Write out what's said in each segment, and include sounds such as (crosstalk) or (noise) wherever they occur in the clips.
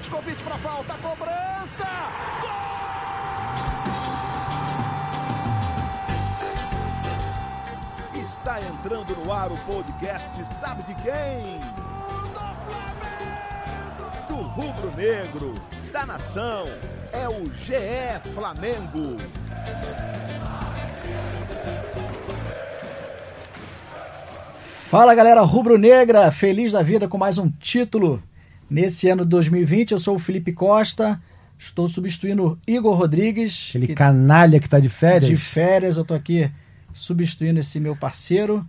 Petkovic para falta, cobrança! Gol! Está entrando no ar o podcast Sabe de quem? Do rubro negro, da nação, é o GE Flamengo. Fala galera rubro-negra, feliz da vida com mais um título nesse ano de 2020. Eu sou o Felipe Costa, estou substituindo o Igor Rodrigues. Aquele que, canalha que está de férias. De férias, eu estou aqui substituindo esse meu parceiro.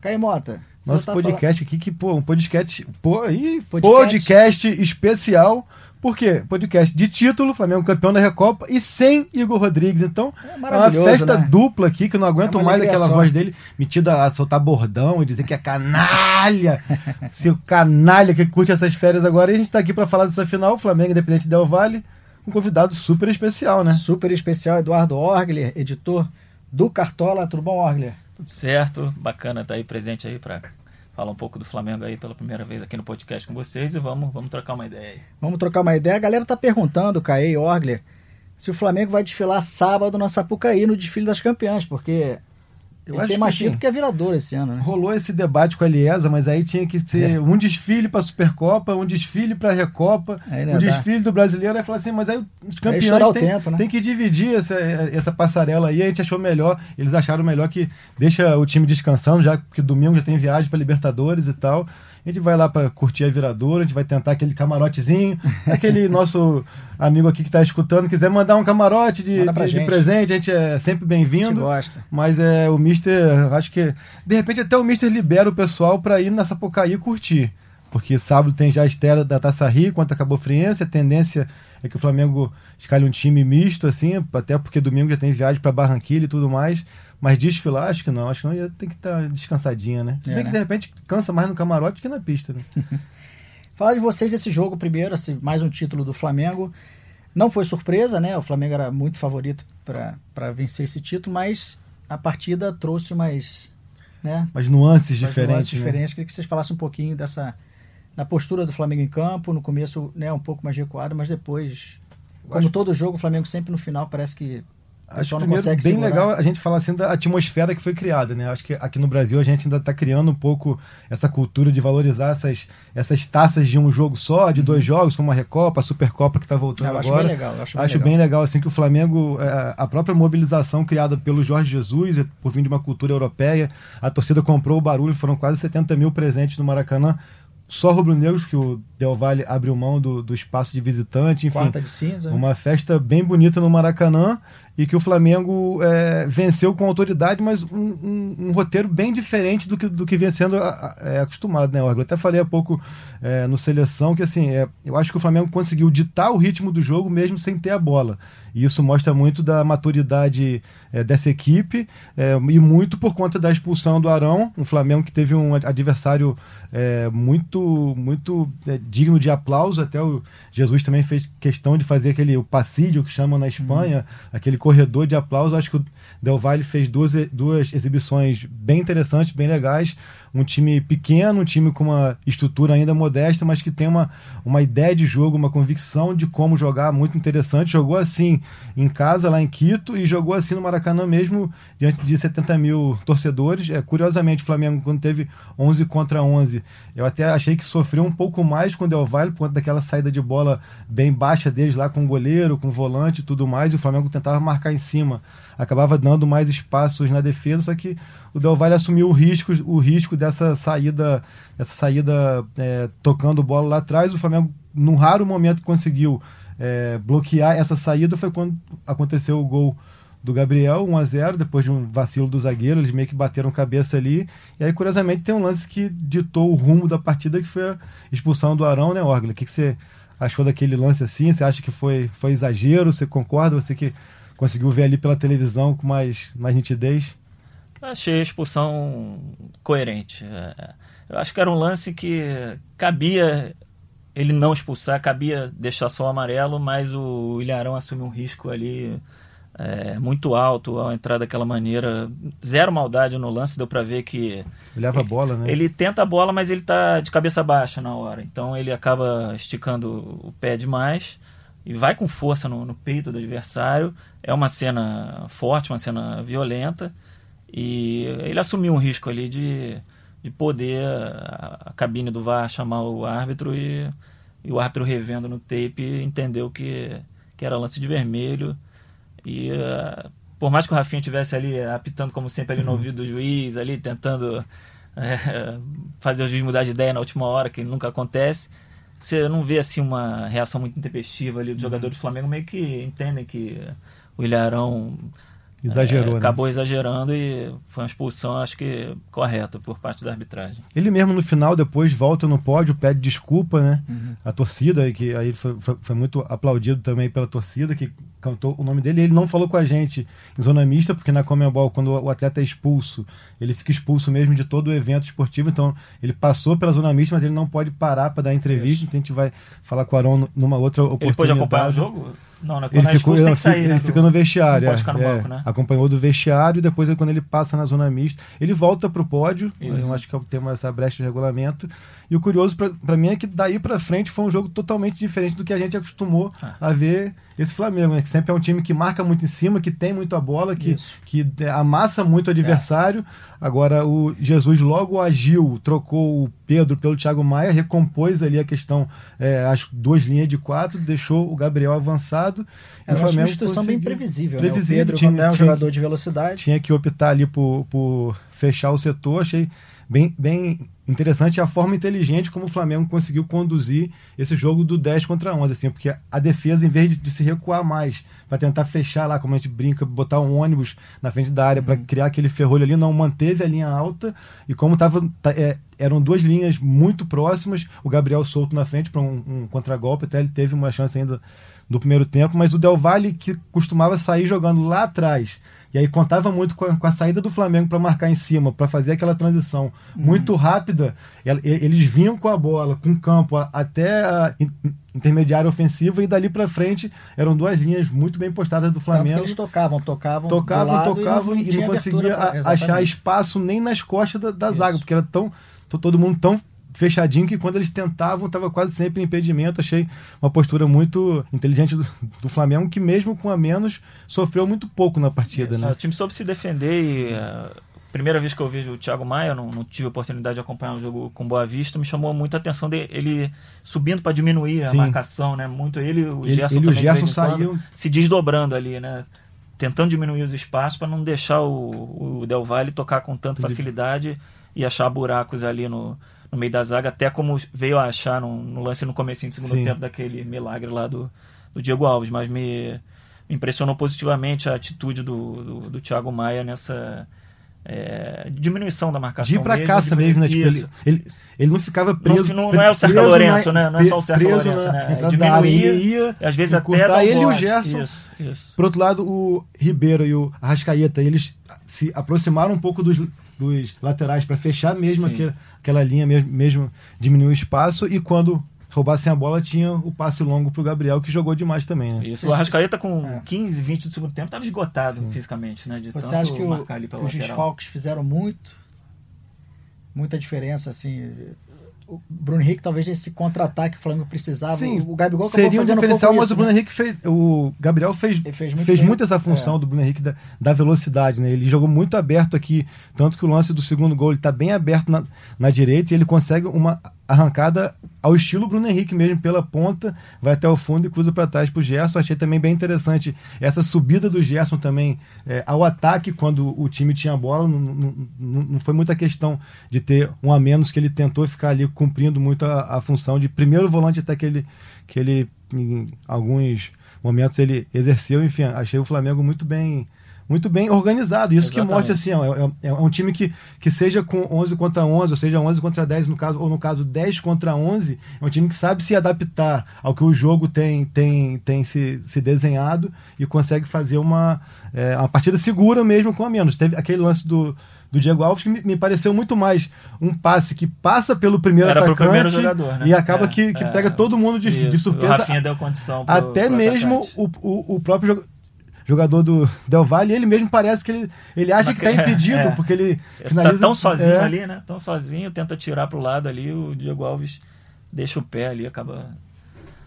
Caimota. Nosso tá podcast falando... aqui, que, pô, um podcast. Pô, aí, podcast. podcast especial por quê? Podcast de título, Flamengo campeão da Recopa e sem Igor Rodrigues. Então, é, é uma festa né? dupla aqui que eu não aguento é mais aquela só. voz dele metida a soltar bordão e dizer que é canalha. (laughs) Seu canalha que curte essas férias agora. E a gente está aqui para falar dessa final, Flamengo Independente Del Vale, um convidado super especial, né? Super especial, Eduardo Orgler, editor do Cartola. Tudo bom, Orgler? Tudo certo, bacana estar tá aí presente aí para falar um pouco do Flamengo aí pela primeira vez aqui no podcast com vocês e vamos, vamos trocar uma ideia aí. Vamos trocar uma ideia. A galera tá perguntando, Caê Orgler, se o Flamengo vai desfilar sábado na Sapucaí no desfile das campeãs, porque eu Ele acho tem mais que, que a Virador esse ano, né? Rolou esse debate com a Eliesa, mas aí tinha que ser é. um desfile para a Supercopa, um desfile para a Recopa, um desfile do brasileiro. Aí falou assim, mas aí os campeões têm tempo, né? tem que dividir essa, essa passarela aí. A gente achou melhor, eles acharam melhor que deixa o time descansando, já que domingo já tem viagem para Libertadores e tal. A gente vai lá para curtir a viradora, a gente vai tentar aquele camarotezinho. (laughs) aquele nosso amigo aqui que está escutando, quiser mandar um camarote de, de, de, presente, a gente é sempre bem-vindo. Mas é, o Mister, acho que de repente até o Mister libera o pessoal para ir na Sapucaí curtir. Porque sábado tem já a estreia da Taça Rio contra a Cabo Friense, a tendência é que o Flamengo escalhe um time misto, assim, até porque domingo já tem viagem para Barranquilla e tudo mais. Mas desfilar, acho que não. Acho que não ia ter que estar tá descansadinha, né? Se bem é, que né? de repente cansa mais no camarote que na pista, né? (laughs) Falar de vocês desse jogo primeiro, assim, mais um título do Flamengo. Não foi surpresa, né? O Flamengo era muito favorito para vencer esse título, mas a partida trouxe mais. Né? Mas nuances diferentes. Nuances né? diferentes. Queria que vocês falassem um pouquinho dessa. Na postura do Flamengo em campo, no começo né, um pouco mais recuado, mas depois, como acho... todo jogo, o Flamengo sempre no final parece que Acho que primeiro, bem segurar. legal a gente falar assim da atmosfera que foi criada, né? Acho que aqui no Brasil a gente ainda está criando um pouco essa cultura de valorizar essas, essas taças de um jogo só, de dois uhum. jogos, como a Recopa, a Supercopa que está voltando Eu agora. Acho bem legal. Acho, bem, acho legal. bem legal assim que o Flamengo, é, a própria mobilização criada pelo Jorge Jesus, por vir de uma cultura europeia, a torcida comprou o barulho, foram quase 70 mil presentes no Maracanã só rubro-negros, que o Del Valle abriu mão do, do espaço de visitante, enfim. Quarta de cinza. Né? Uma festa bem bonita no Maracanã e que o Flamengo é, venceu com autoridade, mas um, um, um, roteiro bem diferente do que, do que vem sendo é, acostumado, né? Eu até falei há pouco é, no Seleção que, assim, é, eu acho que o Flamengo conseguiu ditar o ritmo do jogo mesmo sem ter a bola. E isso mostra muito da maturidade é, dessa equipe é, e muito por conta da expulsão do Arão, um Flamengo que teve um adversário muito muito digno de aplauso. Até o Jesus também fez questão de fazer aquele o passídio que chamam na Espanha, uhum. aquele corredor de aplauso. Acho que o Del Valle fez duas, duas exibições bem interessantes, bem legais um time pequeno, um time com uma estrutura ainda modesta, mas que tem uma, uma ideia de jogo, uma convicção de como jogar muito interessante. Jogou assim em casa, lá em Quito, e jogou assim no Maracanã mesmo, diante de 70 mil torcedores. É, curiosamente, o Flamengo, quando teve 11 contra 11, eu até achei que sofreu um pouco mais com o Del Valle, por conta daquela saída de bola bem baixa deles lá com o goleiro, com o volante e tudo mais, e o Flamengo tentava marcar em cima acabava dando mais espaços na defesa, só que o Del Valle assumiu o risco, o risco dessa saída, essa saída é, tocando bola lá atrás. O Flamengo, num raro momento, conseguiu é, bloquear essa saída. Foi quando aconteceu o gol do Gabriel, 1 a 0 depois de um vacilo do zagueiro, eles meio que bateram cabeça ali. E aí, curiosamente, tem um lance que ditou o rumo da partida, que foi a expulsão do Arão, né, Orgla? O que, que você achou daquele lance assim? Você acha que foi, foi exagero? Você concorda? Você que conseguiu ver ali pela televisão com mais, mais nitidez? Achei a expulsão coerente. É, eu acho que era um lance que cabia ele não expulsar, cabia deixar só o amarelo, mas o Ilharão assumiu um risco ali é, muito alto ao entrar daquela maneira. Zero maldade no lance, deu para ver que. Olhava a bola, né? Ele tenta a bola, mas ele tá de cabeça baixa na hora. Então ele acaba esticando o pé demais e vai com força no, no peito do adversário. É uma cena forte, uma cena violenta. E ele assumiu um risco ali de, de poder a, a cabine do VAR chamar o árbitro e, e, o árbitro revendo no tape entendeu que, que era lance de vermelho. E uh, por mais que o Rafinha tivesse ali apitando como sempre ali no uhum. ouvido do juiz, ali tentando é, fazer o juiz mudar de ideia na última hora, que nunca acontece, você não vê assim uma reação muito intempestiva ali dos uhum. jogadores do Flamengo, meio que entendem que o Ilharão Exagerou, é, né? Acabou exagerando e foi uma expulsão, acho que correta por parte da arbitragem. Ele mesmo no final, depois, volta no pódio, pede desculpa, né? Uhum. A torcida, que aí foi, foi, foi, muito aplaudido também pela torcida, que cantou o nome dele. Ele não falou com a gente em zona mista, porque na Comembol, quando o atleta é expulso, ele fica expulso mesmo de todo o evento esportivo. Então, ele passou pela zona mista, mas ele não pode parar para dar entrevista. Isso. Então, a gente vai falar com o Arão numa outra oportunidade. Ele pode acompanhar o jogo? Não, né? ele, ficou, ele, sair, ele né, fica no vestiário. Não pode ficar no é, banco, né? Acompanhou do vestiário, depois quando ele passa na zona mista, ele volta para o pódio. Isso. Eu acho que tem essa brecha de regulamento. E o curioso para mim é que daí para frente foi um jogo totalmente diferente do que a gente acostumou ah. a ver esse Flamengo, né? Que sempre é um time que marca muito em cima, que tem muito a bola, que, que amassa muito o adversário. É. Agora o Jesus logo agiu, trocou o Pedro pelo Thiago Maia, recompôs ali a questão, é, as duas linhas de quatro, deixou o Gabriel avançado. É uma substituição bem previsível. previsível né? O Pedro, tinha, é um jogador de velocidade. Tinha que optar ali por, por fechar o setor, achei bem, bem interessante a forma inteligente como o Flamengo conseguiu conduzir esse jogo do 10 contra 11, assim, porque a defesa, em vez de, de se recuar mais, para tentar fechar lá, como a gente brinca, botar um ônibus na frente da área uhum. para criar aquele ferrolho ali, não manteve a linha alta e como tava, tá, é, eram duas linhas muito próximas, o Gabriel solto na frente para um, um contragolpe, até ele teve uma chance ainda no primeiro tempo, mas o Del Valle que costumava sair jogando lá atrás e aí contava muito com a, com a saída do Flamengo para marcar em cima, para fazer aquela transição uhum. muito rápida. Eles vinham com a bola, com o campo até a intermediária ofensiva e dali para frente eram duas linhas muito bem postadas do Flamengo. eles tocavam, tocavam, tocavam, tocavam e não, e não conseguia pra... achar espaço nem nas costas da, da zaga, porque era tão todo mundo tão fechadinho que quando eles tentavam estava quase sempre em impedimento. Achei uma postura muito inteligente do, do, Flamengo que mesmo com a menos sofreu muito pouco na partida. Isso, né? O time soube se defender e uh, primeira vez que eu vejo o Thiago Maia, não, não tive a oportunidade de acompanhar um jogo com Boa Vista, me chamou muita atenção dele ele subindo para diminuir a Sim. marcação, né? Muito ele, o ele, Gerson ele, também o Gerson saiu se desdobrando ali, né? Tentando diminuir os espaços para não deixar o, o Del Valle tocar com tanta facilidade e achar buracos ali no, no meio da zaga, até como veio a achar no, no lance no começo do segundo Sim. tempo daquele milagre lá do, do Diego Alves, mas me, impressionou positivamente a atitude do, do, do Thiago Maia nessa é, diminuição da marcação. De ir pra mesmo, caça mesmo, né? Tipo, ele, ele, ele, não ficava preso. Não, não é o Sérgio Lourenço, né? Não é só o Sérgio Lourenço, na, né? Diminuir, ele ia, às vezes até dar ele e o Gerson. Isso, isso. Por outro lado, o Ribeiro e o Arrascaeta, eles se aproximaram um pouco dos, dos laterais para fechar mesmo aquele, aquela linha, mesmo, mesmo diminuir o espaço. E quando roubassem a bola, tinha o passe longo para o Gabriel, que jogou demais também. Né? Isso, o Arrascaeta com é. 15, 20 do segundo tempo estava esgotado Sim. fisicamente. Né, de Você acha que, o, que os desfalques fizeram muito? Muita diferença, assim o Bruno Henrique talvez esse contra-ataque que o Flamengo precisava. Sim, o Gabigol seria um diferencial, um mas isso, o Bruno né? Henrique fez. O Gabriel fez, fez, muito, fez muito, essa função é. do Bruno Henrique da, da, velocidade, né? Ele jogou muito aberto aqui, tanto que o lance do segundo gol ele está bem aberto na, na direita e ele consegue uma arrancada ao estilo Bruno Henrique mesmo, pela ponta, vai até o fundo e cruza para trás para o Gerson. Achei também bem interessante essa subida do Gerson também é, ao ataque quando o time tinha a bola. Não, não, não, foi muita questão de ter um a menos que ele tentou ficar ali cumprindo muito a, a função de primeiro volante até que ele, que ele em alguns momentos ele exerceu. Enfim, achei o Flamengo muito bem muito bem organizado. Isso Exatamente. que mostra assim, é, é, é, um time que, que seja com 11 contra 11, ou seja, 11 contra 10 no caso, ou no caso 10 contra 11, é um time que sabe se adaptar ao que o jogo tem, tem, tem se, se desenhado e consegue fazer uma, é, uma partida segura mesmo com a menos. Teve aquele lance do do Diego Alves, que me, me, pareceu muito mais um passe que passa pelo primeiro Era atacante primeiro jogador, né? e acaba é, que, que é, pega todo mundo de, de surpresa. O Rafinha deu condição pro, Até pro mesmo o, o, o, próprio jogador do Del Valle, ele mesmo parece que ele, ele acha que está impedido, é, porque ele finaliza... Tá tão sozinho é. ali, né? Tão sozinho, tenta tirar para o lado ali, o Diego Alves deixa o pé ali, acaba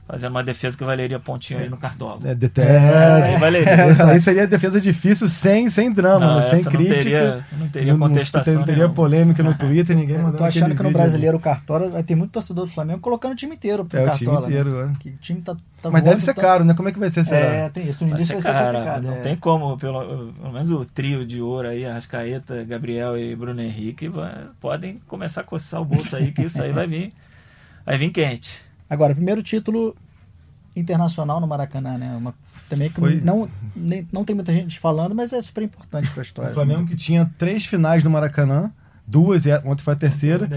fazendo uma defesa que valeria pontinho aí no cartola. É, de, é, essa aí valeria. Essa aí seria defesa difícil sem, sem drama, não, né? sem crítica. Não teria, não teria contestação. Não, teria polêmica no Twitter, ninguém mandou. Tô achando que no brasileiro o Cartola vai ter muito torcedor do Flamengo colocando o time inteiro pro é, Cartola. O time inteiro, né? é. Que o time tá, tá Mas deve ser tá... caro, né? Como é que vai ser, será? É, tem isso. No início vai ser, vai ser complicado. Não é. tem como, pelo, pelo menos o trio de ouro aí, Arrascaeta, Gabriel e Bruno Henrique, vai, podem começar a coçar o bolso aí, que isso aí vai vir, vai vir quente. Agora, primeiro título internacional no Maracanã, né? Uma, também que Foi... não, nem, não tem muita gente falando, mas é super importante para a história. O Flamengo que tinha três finais no Maracanã, duas, e ontem foi a terceira,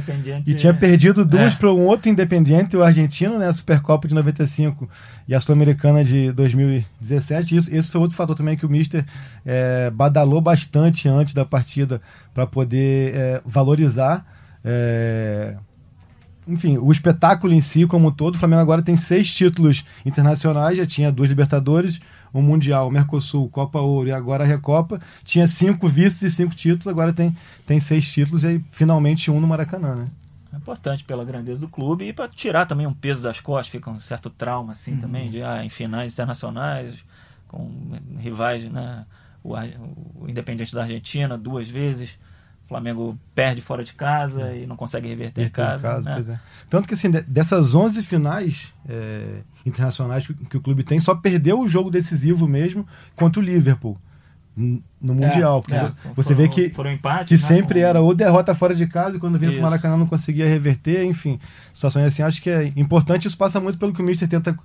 e tinha perdido duas é. para um outro Independiente, o argentino, né? A Supercopa de 95 e a Sul-Americana de 2017. Isso, esse foi outro fator também que o Mister é, badalou bastante antes da partida para poder é, valorizar. É, enfim, o espetáculo em si, como um todo, o Flamengo agora tem seis títulos internacionais, já tinha dois Libertadores, um Mundial, Mercosul, Copa Ouro e agora a Recopa. Tinha cinco vices e cinco títulos, agora tem, tem seis títulos e finalmente um no Maracanã, né? É importante pela grandeza do clube e para tirar também um peso das costas, fica um certo trauma assim uhum. também, de ah, em finais internacionais, com rivais, né? O, o Independente da Argentina duas vezes o Flamengo perde fora de casa é. e não consegue reverter em casa. casa né? é. Tanto que assim, dessas 11 finais é, internacionais que, que, o clube tem, só perdeu o jogo decisivo mesmo contra o Liverpool no Mundial. porque é, você foram, vê que, empate, que né, sempre era ou derrota fora de casa e quando vinha para o Maracanã não conseguia reverter, enfim, situações assim. Acho que é importante, isso passa muito pelo que o Mister tenta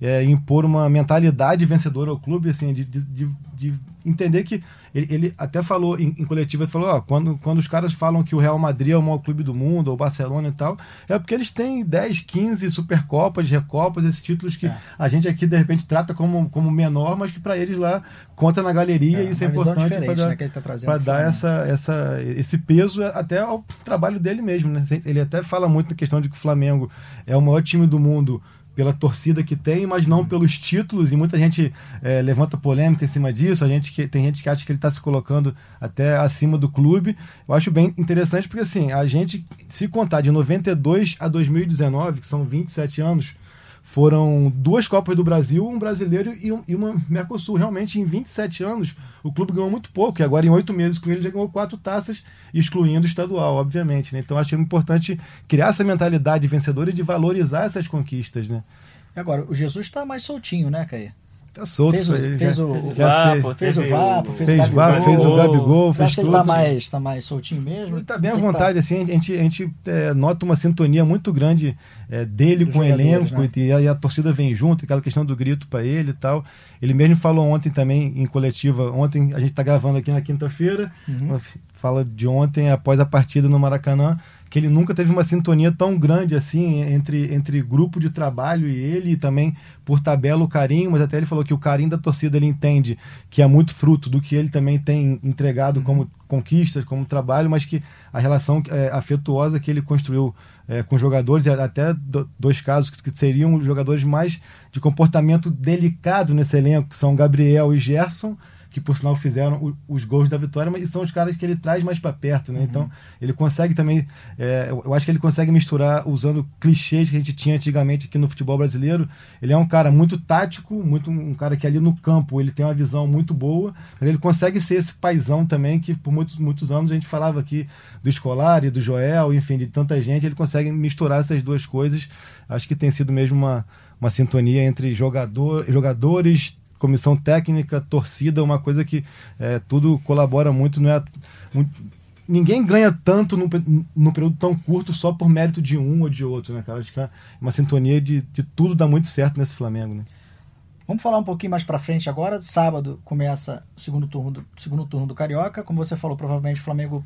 é, impor uma mentalidade vencedora ao clube, assim, de, de, de entender que ele, ele, até falou em, em coletiva, falou, ó, quando, quando os caras falam que o Real Madrid é o maior clube do mundo, ou o Barcelona e tal, é porque eles têm 10, 15 Supercopas, Recopas, esses títulos que é. a gente aqui de repente trata como, como menor, mas que para eles lá conta na galeria é, e isso é importante para dar, né, tá dar essa, essa, esse peso até ao trabalho dele mesmo, né? Ele até fala muito na questão de que o Flamengo é o maior time do mundo pela torcida que tem, mas não pelos títulos, e muita gente é, levanta polêmica em cima disso, a gente que, tem gente que acha que ele está se colocando até acima do clube. Eu acho bem interessante porque assim, a gente, se contar de 92 a 2019, que são 27 anos, foram duas Copas do Brasil, um brasileiro e, um, e, uma Mercosul. Realmente, em 27 anos, o clube ganhou muito pouco, e agora em oito meses com ele já ganhou quatro taças, excluindo o estadual, obviamente. Né? Então, acho importante criar essa mentalidade vencedora e de valorizar essas conquistas. Né? Agora, o Jesus está mais soltinho, né, Caí? Tá solto. Fez, o, fez já, o, já fez, fez o Vapo, fez, fez o Vapo, fez o Gabigol, fez tudo. Ele tá mais, tá mais soltinho mesmo? Ele tá bem à tá vontade, tá... assim, a gente, a gente é, nota uma sintonia muito grande é, dele Dos com o elenco né? e, a, e, a, torcida vem junto, aquela questão do grito para ele e tal. Ele mesmo falou ontem também em coletiva, ontem a gente tá gravando aqui na quinta-feira, uhum. fala de ontem após a partida no Maracanã, que ele nunca teve uma sintonia tão grande assim entre, entre grupo de trabalho e ele, e também por tabela o carinho, mas até ele falou que o carinho da torcida ele entende que é muito fruto do que ele também tem entregado uhum. como conquistas, como trabalho, mas que a relação é, afetuosa que ele construiu é, com jogadores, até dois casos que seriam jogadores mais de comportamento delicado nesse elenco, que são Gabriel e Gerson, que por sinal fizeram o, os gols da vitória, mas são os caras que ele traz mais para perto, né? Uhum. Então ele consegue também, é, eu acho que ele consegue misturar usando clichês que a gente tinha antigamente aqui no futebol brasileiro. Ele é um cara muito tático, muito um cara que ali no campo ele tem uma visão muito boa, mas ele consegue ser esse paizão também que por muitos muitos anos a gente falava aqui do escolar e do Joel, enfim, de tanta gente, ele consegue misturar essas duas coisas. Acho que tem sido mesmo uma uma sintonia entre jogador, jogadores, comissão técnica, torcida, uma coisa que é, tudo colabora muito, não é muito, ninguém ganha tanto num, num período tão curto só por mérito de um ou de outro, né, cara? Acho que é uma sintonia de, de tudo dá muito certo nesse Flamengo, né? Vamos falar um pouquinho mais para frente agora. Sábado começa o segundo turno do, segundo turno do Carioca. Como você falou, provavelmente o Flamengo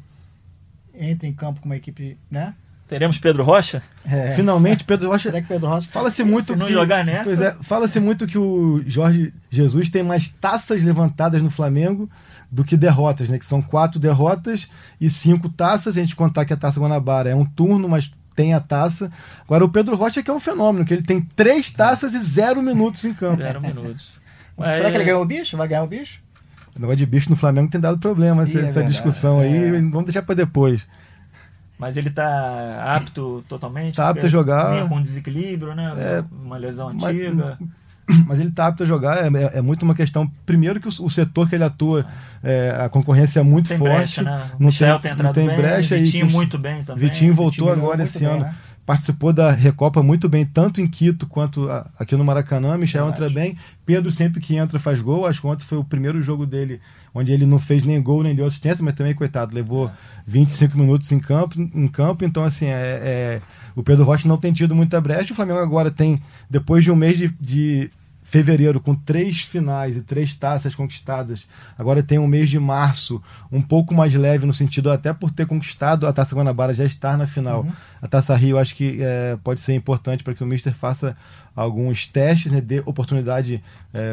entra em campo com uma equipe, né? Teremos Pedro Rocha? É. Finalmente, Pedro Rocha. Será que Pedro Rocha. Fala-se muito Se não que, jogar nessa. É, fala-se muito que o Jorge Jesus tem mais taças levantadas no Flamengo do que derrotas, né? Que são quatro derrotas e cinco taças. A gente contar que a Taça Guanabara é um turno, mas tem a taça. Agora o Pedro Rocha que é um fenômeno, que ele tem três taças e zero minutos em campo. Zero minutos. Mas... Será que ele ganhou o bicho? Vai ganhar o bicho? O negócio de bicho no Flamengo tem dado problema, essa, Ih, é essa discussão aí. É. Vamos deixar para depois. Mas ele tá apto totalmente? Tá apto a jogar. Vinha com desequilíbrio, né? É, uma lesão mas- antiga. (clears throat) Mas ele tá apto a jogar, é, é- é muito uma questão. Primeiro que o, o setor que ele atua, é, a concorrência é muito tem forte. brecha, né? Não Michel tem- tem não entrado tem bem, brecha e Vitinho que- muito bem também. Vitinho voltou melhorou agora esse bem, ano. né? Participou da Recopa muito bem, tanto em Quito quanto a- aqui no Maracanã. Michel Verdade. entra bem. Pedro sempre que entra faz gol. Acho que ontem foi o primeiro jogo dele onde ele não fez nem gol nem deu assistência, mas também, coitado, levou 25 minutos em campo. Em campo então, assim, é, é- o Pedro Rocha não tem tido muita brecha. O Flamengo agora tem, depois de um mês de, de fevereiro com três finais e três taças conquistadas. Agora tem um mês de março um pouco mais leve no sentido até por ter conquistado a Taça Guanabara já estar na final. Uhum. A Taça Rio acho que é, pode ser importante para que o Mister faça alguns testes, né, dê oportunidade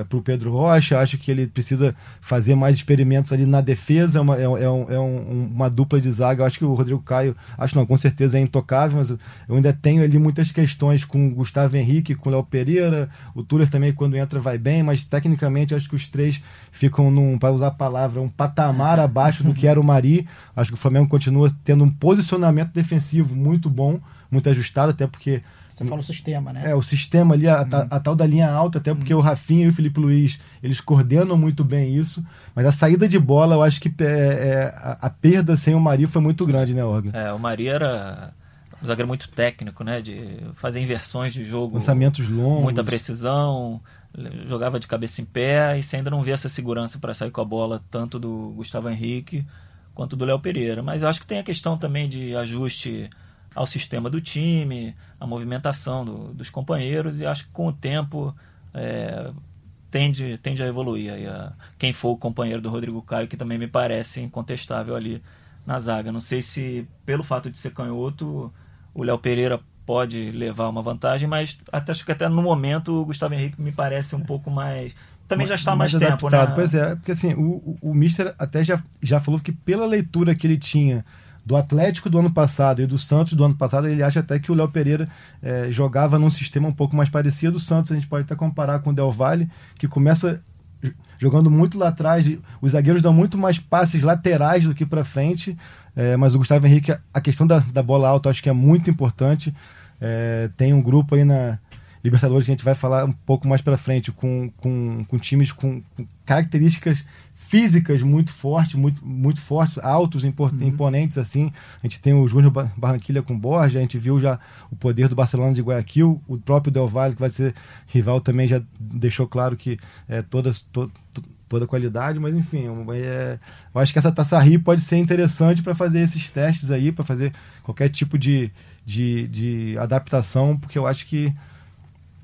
para o Pedro Rocha. Acho que ele precisa fazer mais experimentos ali na defesa. É uma, é, é um- é um- uma dupla de zaga. Eu acho que o Rodrigo Caio, acho não, com certeza é intocável, mas eu ainda tenho ali muitas questões com o Gustavo Henrique, com o Léo Pereira. O Tuller também, quando entra, vai bem, mas tecnicamente acho que os três ficam num, para usar a palavra, um patamar abaixo do que era o Mari. Acho que o Flamengo continua tendo um posicionamento defensivo muito bom, muito ajustado, até porque Você fala o sistema, né? é, o sistema ali, a, ta- a tal da linha alta, até porque o Rafinha e o Felipe Luiz, eles coordenam muito bem isso, mas a saída de bola, eu acho que é, é, a, a perda sem o Mari foi muito grande, né, Orga? É, o Maria era um zagueiro muito técnico, né? De fazer inversões de jogo. Lançamentos longos. Muita precisão, jogava de cabeça em pé e você ainda não vê essa segurança para sair com a bola, tanto do Gustavo Henrique quanto do Léo Pereira. Mas eu acho que tem a questão também de ajuste ao sistema do time, a movimentação do- dos companheiros, e acho que com o tempo é, tende, tende a evoluir. Aí a- quem for o companheiro do Rodrigo Caio, que também me parece incontestável ali na zaga. Não sei se, pelo fato de ser canhoto, o Léo Pereira pode levar uma vantagem, mas até, acho que até no momento o Gustavo Henrique me parece um pouco mais. Também já está há mais, tempo, adaptado. né? Pois é, porque assim, o, o, o Mister até já, já falou que pela leitura que ele tinha do Atlético do ano passado e do Santos do ano passado, ele acha até que o Léo Pereira eh, jogava num sistema um pouco mais parecido. O Santos a gente pode até comparar com o Del Valle, que começa jogando muito lá atrás. Os zagueiros dão muito mais passes laterais do que para frente. eh, mas o Gustavo Henrique, a questão da, da bola alta, acho que é muito importante. Eh, tem um grupo aí na Libertadores que a gente vai falar um pouco mais para frente, com, com, com times com, com características físicas muito fortes, muito, muito fortes, altos, impor- imponentes assim. A gente tem o Júnior Ba- Barranquilha com Borja, a gente viu já o poder do Barcelona de Guayaquil, o próprio Del Valle, que vai ser rival, também já deixou claro que é toda, to, to- toda qualidade, mas enfim, é, eu acho que essa Taça Rio pode ser interessante para fazer esses testes aí, para fazer qualquer tipo de, de, de adaptação, porque eu acho que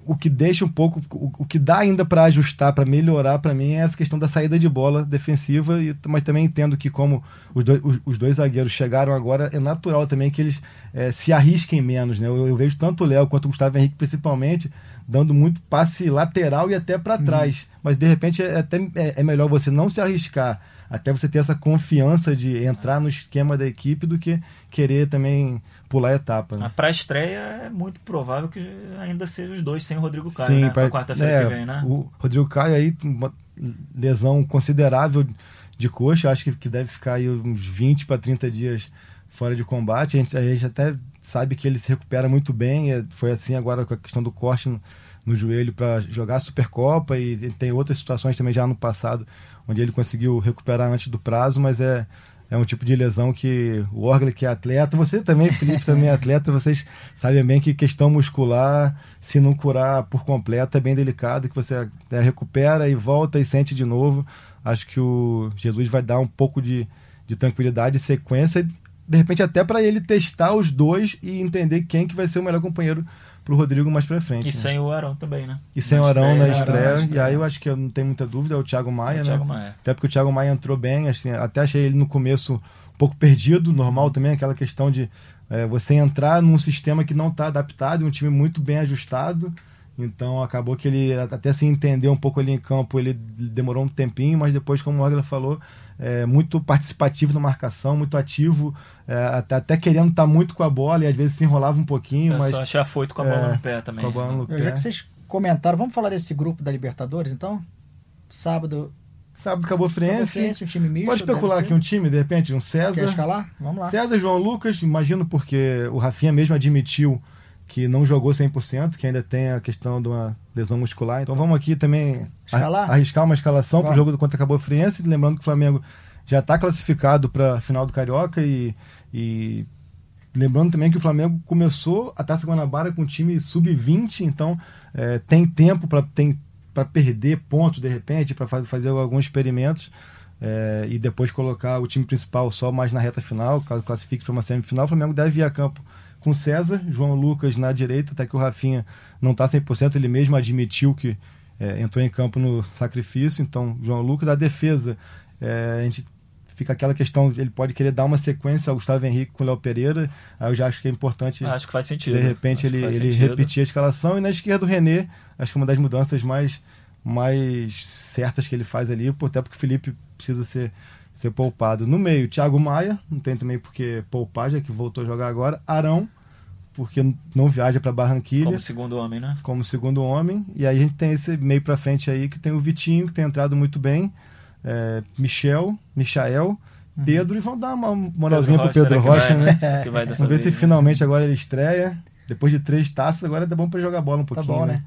o que deixa um pouco, o, o que dá ainda para ajustar, para melhorar para mim é essa questão da saída de bola defensiva, e, mas também entendo que como os dois, os, os dois zagueiros chegaram agora, é natural também que eles eh, se arrisquem menos, né? Eu, eu vejo tanto o Léo quanto o Gustavo Henrique principalmente dando muito passe lateral e até para trás, mas de repente é até é, é melhor você não se arriscar até você ter essa confiança de entrar no esquema da equipe do que querer também pular a etapa. Né? Para a estreia é muito provável que ainda seja os dois sem o Rodrigo Caio, Sim, né? pra- Na quarta-feira é, que vem, né? O Rodrigo Caio aí, uma lesão considerável de coxa, acho que, que deve ficar aí uns 20 para 30 dias fora de combate. A gente, a gente até sabe que ele se recupera muito bem, é, foi assim agora com a questão do corte no, no joelho para jogar a Supercopa e tem outras situações também já no passado, onde ele conseguiu recuperar antes do prazo, mas é é um tipo de lesão que o Orgler, que é atleta, você também, Felipe, (laughs) também é atleta, vocês sabem bem que questão muscular, se não curar por completo, é bem delicado, que você é, recupera e volta e sente de novo. Acho que o Jesus vai dar um pouco de, de tranquilidade e sequência, de repente até para ele testar os dois e entender quem que vai ser o melhor companheiro pro Rodrigo mais pra frente. E né? sem o Arão também, né? E sem o Na Arão na estreia. Arão E aí eu acho que eu não tenho muita dúvida, é o Thiago Maia, É o né? Thiago Maia. Até porque o Thiago Maia entrou bem, assim, até achei ele no começo um pouco perdido, normal também, aquela questão de é, você entrar num sistema que não está adaptado, e um time muito bem ajustado. Então acabou que ele até se entender um pouco ali em campo, ele demorou um tempinho, mas depois, como o Orgla falou, é, muito participativo na marcação, muito ativo, é, até, até querendo estar muito com a bola e às vezes se enrolava um pouquinho, Eu mas só achei afoito com a É, bola no pé também. com a bola no pé. Já que vocês comentaram, vamos falar desse grupo da Libertadores, então? Sábado Sábado Cabo Friense. Friense, um time misto, Pode especular aqui um time, de repente, um César. Quer escalar? Vamos lá. César João Lucas, imagino porque o Rafinha mesmo admitiu que não jogou 100%, que ainda tem a questão de uma lesão muscular. Então vamos aqui também Escalar? a- arriscar uma escalação para o jogo do contra Cabo Friense, lembrando que o Flamengo já está classificado para a final do Carioca e, e lembrando também que o Flamengo começou a Taça Guanabara com um time sub-20, então é, tem tempo para perder pontos de repente, para fazer alguns experimentos. é, e depois colocar o time principal só mais na reta final, caso classifique para uma semifinal, o Flamengo deve ir a campo com César, João Lucas na direita, até que o Rafinha não está 100%, ele mesmo admitiu que é, entrou em campo no sacrifício, então João Lucas, a defesa, é, a gente fica aquela questão, ele pode querer dar uma sequência ao Gustavo Henrique com o Léo Pereira, aí eu já acho que é importante Acho que faz sentido. de repente Acho ele, ele sentido. repetir a escalação. E na esquerda o René, acho que é uma das mudanças mais, mais certas que ele faz ali, até porque o Felipe precisa ser, ser poupado. No meio, Thiago Maia, não tem também porque poupar, já que voltou a jogar agora. Arão, porque não viaja para Barranquilha. Como segundo homem, né? como segundo homem. E aí a gente tem esse meio pra frente aí que tem o Vitinho, que tem entrado muito bem. é, Michel, Michael, Pedro. E vamos dar uma moralzinha pro Pedro será que Rocha, vai, né? Que vai dessa Vamos ver se vez, né? finalmente agora ele estreia. Depois de três taças, agora é bom pra jogar bola um Tá pouquinho. bom, né?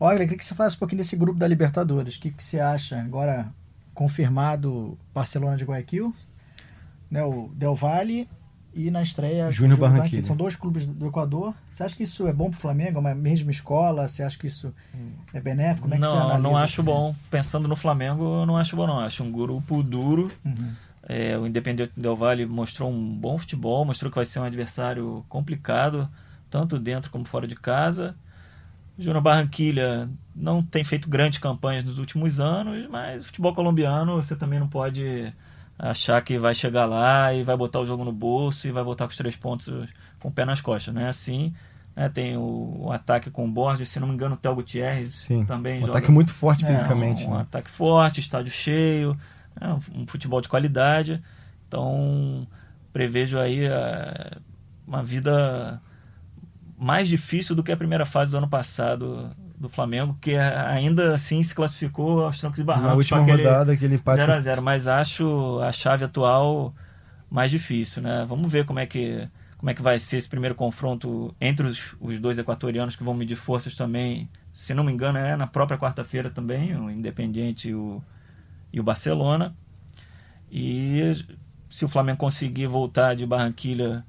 Olha, eu queria que você falasse um pouquinho desse grupo da Libertadores. O que, que você acha agora confirmado Barcelona de Guayaquil, né, o Del Valle e na estreia Júnior o Barranquilla. São dois clubes do Equador. Você acha que isso é bom pro Flamengo? É uma mesma escola? Você acha que isso é benéfico? Como é que você não, analisa não acho bom. Pensando no Flamengo, eu não acho bom, não. Acho um grupo duro. Uhum. É, o Independente Del Valle mostrou um bom futebol, mostrou que vai ser um adversário complicado, tanto dentro como fora de casa. O Júnior Barranquilha não tem feito grandes campanhas nos últimos anos, mas o futebol colombiano você também não pode achar que vai chegar lá e vai botar o jogo no bolso e vai voltar com os três pontos com o pé nas costas. Não é assim. né? Tem o, o ataque com o Borges, se não me engano, o Theo Gutierrez Sim, também um joga ataque muito forte É, fisicamente. um né? ataque forte, estádio cheio, né, um, um futebol de qualidade. Então, prevejo aí eh, uma vida mais difícil do que a primeira fase do ano passado do Flamengo, que ainda assim se classificou aos trancos e barrancos Na última aquele rodada, aquele empate. 0 a 0 mas acho a chave atual mais difícil, né? Vamos ver como é que como é que vai ser esse primeiro confronto entre os, os dois equatorianos que vão medir forças também. Se não me engano, é na própria quarta-feira também, o Independiente e o, e o Barcelona. E se o Flamengo conseguir voltar de Barranquilha,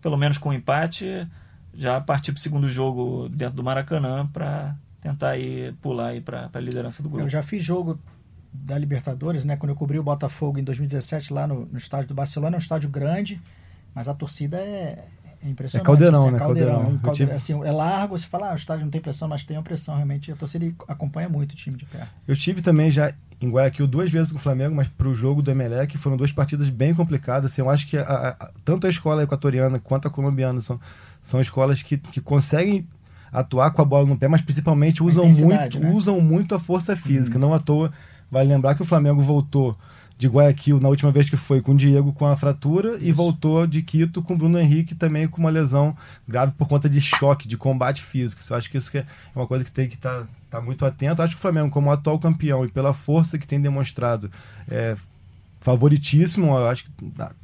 pelo menos com um empate, já partir para o segundo jogo dentro do Maracanã para tentar aí pular aí para a liderança do grupo. Eu já fiz jogo da Libertadores, né? Quando eu cobri o Botafogo em 2017 lá no, no estádio do Barcelona, é um estádio grande, mas a torcida é, é impressionante. É caldeirão, assim, né? caldeirão. Caldeirão. Um caldeirão, assim, é largo, você fala, ah, o estádio não tem pressão, mas tem uma pressão realmente. A torcida acompanha muito o time de perto. Eu tive também já em Guayaquil duas vezes com o Flamengo, mas para o jogo do Emelec foram duas partidas bem complicadas. Assim, eu acho que a- a- tanto a escola equatoriana quanto a colombiana são, são escolas que, que conseguem atuar com a bola no pé, mas principalmente usam muito, né? usam muito a força física. Não à toa, vale lembrar que o Flamengo voltou de Guayaquil na última vez que foi com o Diego com a fratura e voltou de Quito com o Bruno Henrique também com uma lesão grave por conta de choque, de combate físico. Eu acho que isso é uma coisa que tem que estar tá muito atento. Acho que o Flamengo, como atual campeão e pela força que tem demonstrado, é favoritíssimo. Eu acho que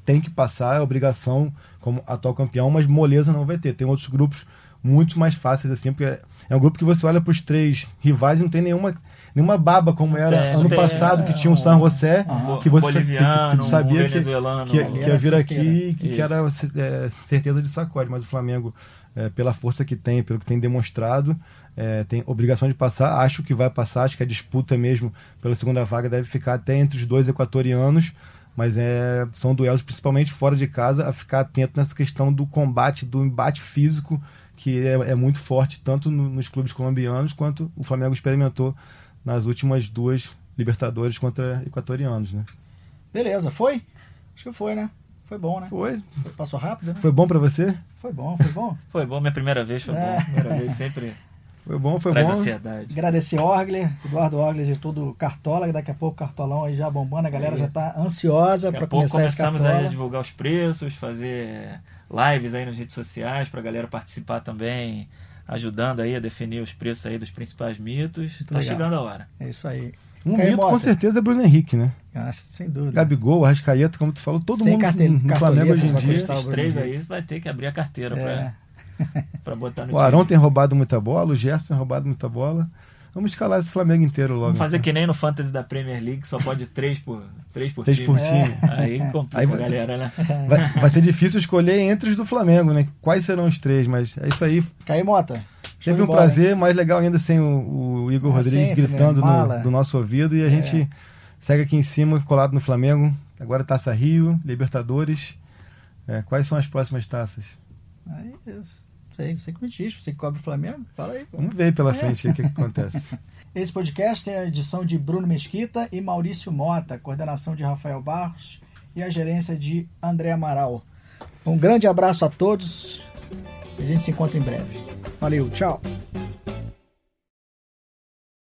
tem que passar, é obrigação como atual campeão, mas moleza não vai ter. Tem outros grupos muito mais fáceis assim, porque é um grupo que você olha para os três rivais e não tem nenhuma nenhuma baba como era tem, ano tem, passado é, que tinha o San José, Aham. que você que, que tu sabia um que, que, que ia vir aqui e que, que era é, certeza de sacode, mas o Flamengo, é, pela força que tem, pelo que tem demonstrado, é, tem obrigação de passar. Acho que vai passar, acho que a disputa mesmo pela segunda vaga deve ficar até entre os dois equatorianos, mas é, são duelos principalmente fora de casa, a ficar atento nessa questão do combate, do embate físico, que é, é muito forte tanto no- nos clubes colombianos quanto o Flamengo experimentou nas últimas duas Libertadores contra equatorianos, né? Beleza, foi? Acho que foi, né? Foi bom, né? Foi, Passou rápido, né? foi bom pra você? Foi bom, foi bom. (laughs) Foi bom, minha primeira vez foi É. bom. Primeira vez sempre Foi bom, foi traz bom. ansiedade. Agradecer Orgler, Eduardo Orgler e todo o Cartola, que daqui a pouco o Cartolão aí já bombando, a galera Aí. já tá ansiosa para começar esse começamos aí a divulgar os preços, fazer lives aí nas redes sociais para a galera participar também ajudando aí a definir os preços aí dos principais mitos. Muito tá legal. chegando a hora. É isso aí. Um Caio mito com Mota. certeza é Bruno Henrique, né? Acho, sem dúvida. Gabigol, Arrascaeta, como tu falou, todo Sem mundo carte- no Flamengo hoje em dia. Esses três aí você vai ter que abrir a carteira É. pra, (laughs) pra botar no O Arão time. tem roubado muita bola, o Gerson tem roubado muita bola. Vamos escalar esse Flamengo inteiro logo. Vamos fazer então. que nem no Fantasy da Premier League, só pode três por, três por Três time. por time. Aí complica Aí a vai- galera, né? Vai, vai ser difícil escolher entre os do Flamengo, né? Quais serão os três, mas é isso aí. Caio Mota. Sempre um prazer, mais legal ainda sem o, o Igor Ah, Rodrigues sempre, gritando né? Mala. no, do nosso ouvido e a gente segue aqui em cima, colado no Flamengo. Agora Taça Rio, Libertadores. É, quais são as próximas taças? hein? Aí, eu sei, você que me diz, você que cobre o Flamengo, fala aí. pô. Vamos ver pela frente aí o que, que acontece. (laughs) Esse podcast tem a edição de Bruno Mesquita e Maurício Mota, coordenação de Rafael Barros e a gerência de André Amaral. Um grande abraço a todos. A gente se encontra em breve. Valeu, tchau!